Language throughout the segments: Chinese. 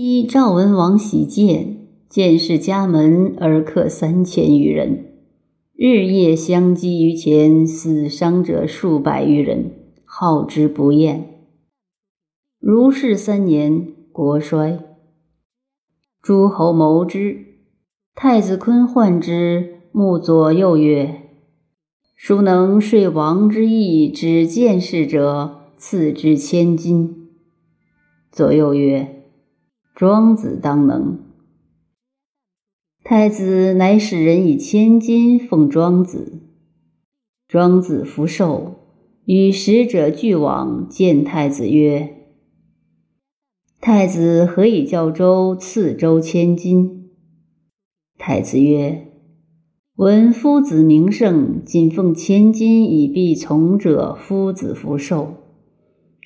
昔赵文王喜见，见氏家门而客三千余人，日夜相击于前，死伤者数百余人，好之不厌。如是三年，国衰。诸侯谋之，太子坤患之，目左右曰：“孰能遂王之意，止见事者，赐之千金。”左右曰：“庄子当能。”太子乃使人以千金奉庄子。庄子福寿，与使者俱往，见太子曰：太子何以教周赐周千金？太子曰：“闻夫子名盛，仅奉千金以必从者，夫子福寿。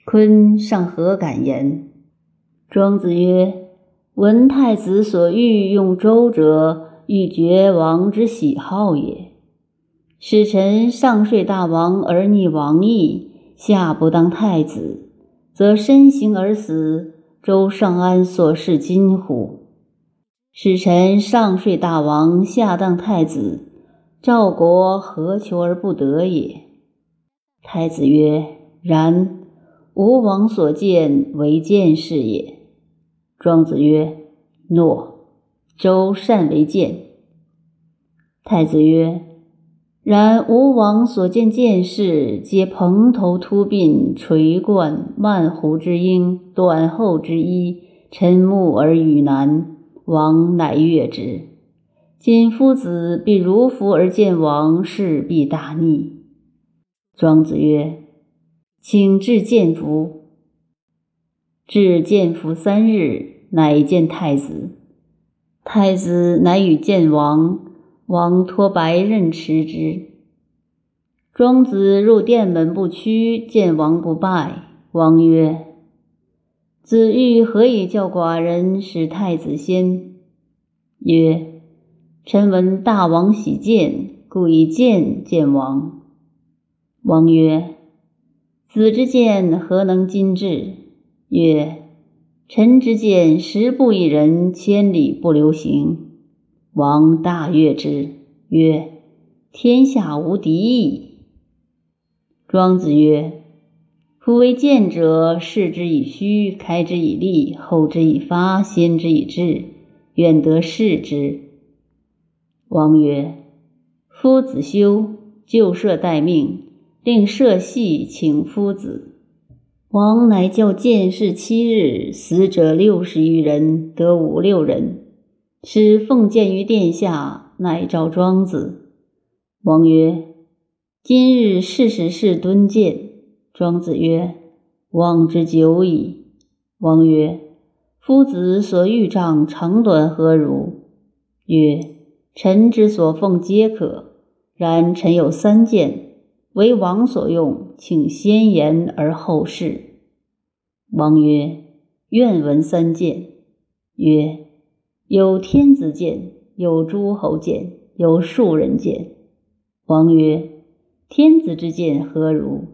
坤尚何敢言？”庄子曰：“闻太子所欲用周者，欲绝王之喜好也。使臣上睡大王而逆王意，下不当太子，则身行而死。”周尚安所事今乎？使臣上睡大王，下当太子，赵国何求而不得也？太子曰：“然，吾王所见为见事也。”庄子曰：“诺。”周善为见。太子曰。然吴王所见见士，皆蓬头秃鬓、垂冠、万胡之缨、短厚之衣，沉目而语难。王乃悦之。今夫子必如服而见王，势必大逆。庄子曰：“请至见服。”至见服三日，乃见太子。太子乃与见王。王托白刃持之。庄子入殿门不趋，见王不拜。王曰：“子欲何以教寡人使太子先？”曰：“臣闻大王喜见，故以见见王。”王曰：“子之见何能今至？”曰：“臣之见，十步一人，千里不留行。”王大悦之，曰：“天下无敌矣。”庄子曰：“夫为见者，视之以虚，开之以利，后之以发，先之以智，愿得视之。”王曰：“夫子修，就舍待命，令社戏请夫子。”王乃教见事七日，死者六十余人，得五六人。使奉见于殿下，乃召庄子。王曰：“今日是时事敦见。”庄子曰：“望之久矣。”王曰：“夫子所欲丈长短何如？”曰：“臣之所奉皆可。然臣有三见，为王所用，请先言而后事。”王曰：“愿闻三见。”曰。有天子见，有诸侯见，有庶人见。王曰：“天子之见何如？”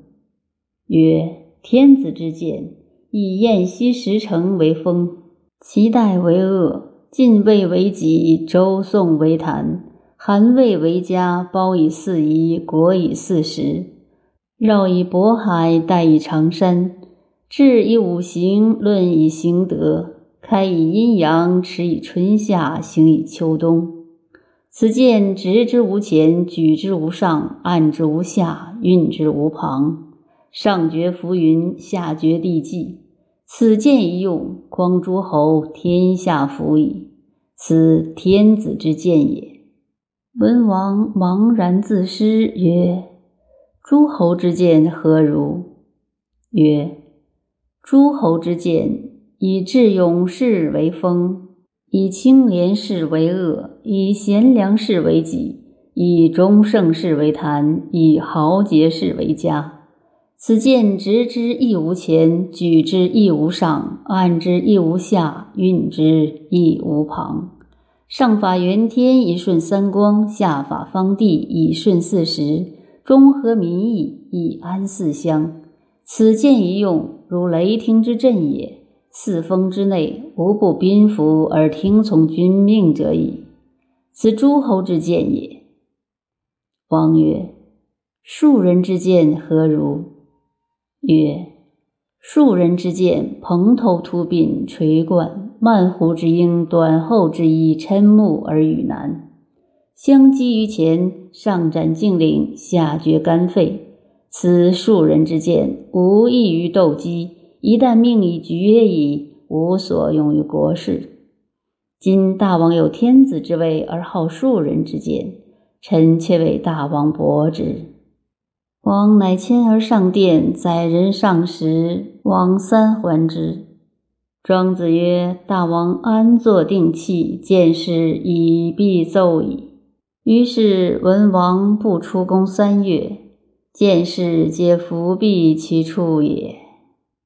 曰：“天子之见，以燕西十城为封，齐代为恶，晋魏为己，周宋为谈，韩魏为家，包以四夷，国以四时，绕以渤海，带以长山，治以五行，论以行德。”开以阴阳，持以春夏，行以秋冬。此剑直之无前，举之无上，按之无下，运之无旁。上绝浮云，下绝地际。此剑一用，匡诸侯，天下服矣。此天子之剑也。文王茫然自失，曰：“诸侯之见何如？”曰：“诸侯之见。”以智勇士为锋，以清廉士为恶，以贤良士为己，以忠胜士为谈，以豪杰士为家。此剑直之亦无前，举之亦无上，按之亦无下，运之亦无旁。上法元天以顺三光，下法方地以顺四时，中和民意以安四乡。此剑一用，如雷霆之震也。四封之内，无不宾服而听从君命者矣。此诸侯之见也。王曰：“庶人之见何如？”曰：“庶人之见，蓬头秃鬓，垂冠，漫胡之缨，短厚之衣，瞠目而语难，相击于前，上斩颈领，下决肝肺。此庶人之见，无异于斗鸡。一旦命以绝矣，无所用于国事。今大王有天子之位，而好庶人之见。”臣妾为大王伯之。王乃迁而上殿，载人上时，王三还之。庄子曰：“大王安坐定气，见事以必奏矣。”于是文王不出宫三月，见事皆伏避其处也。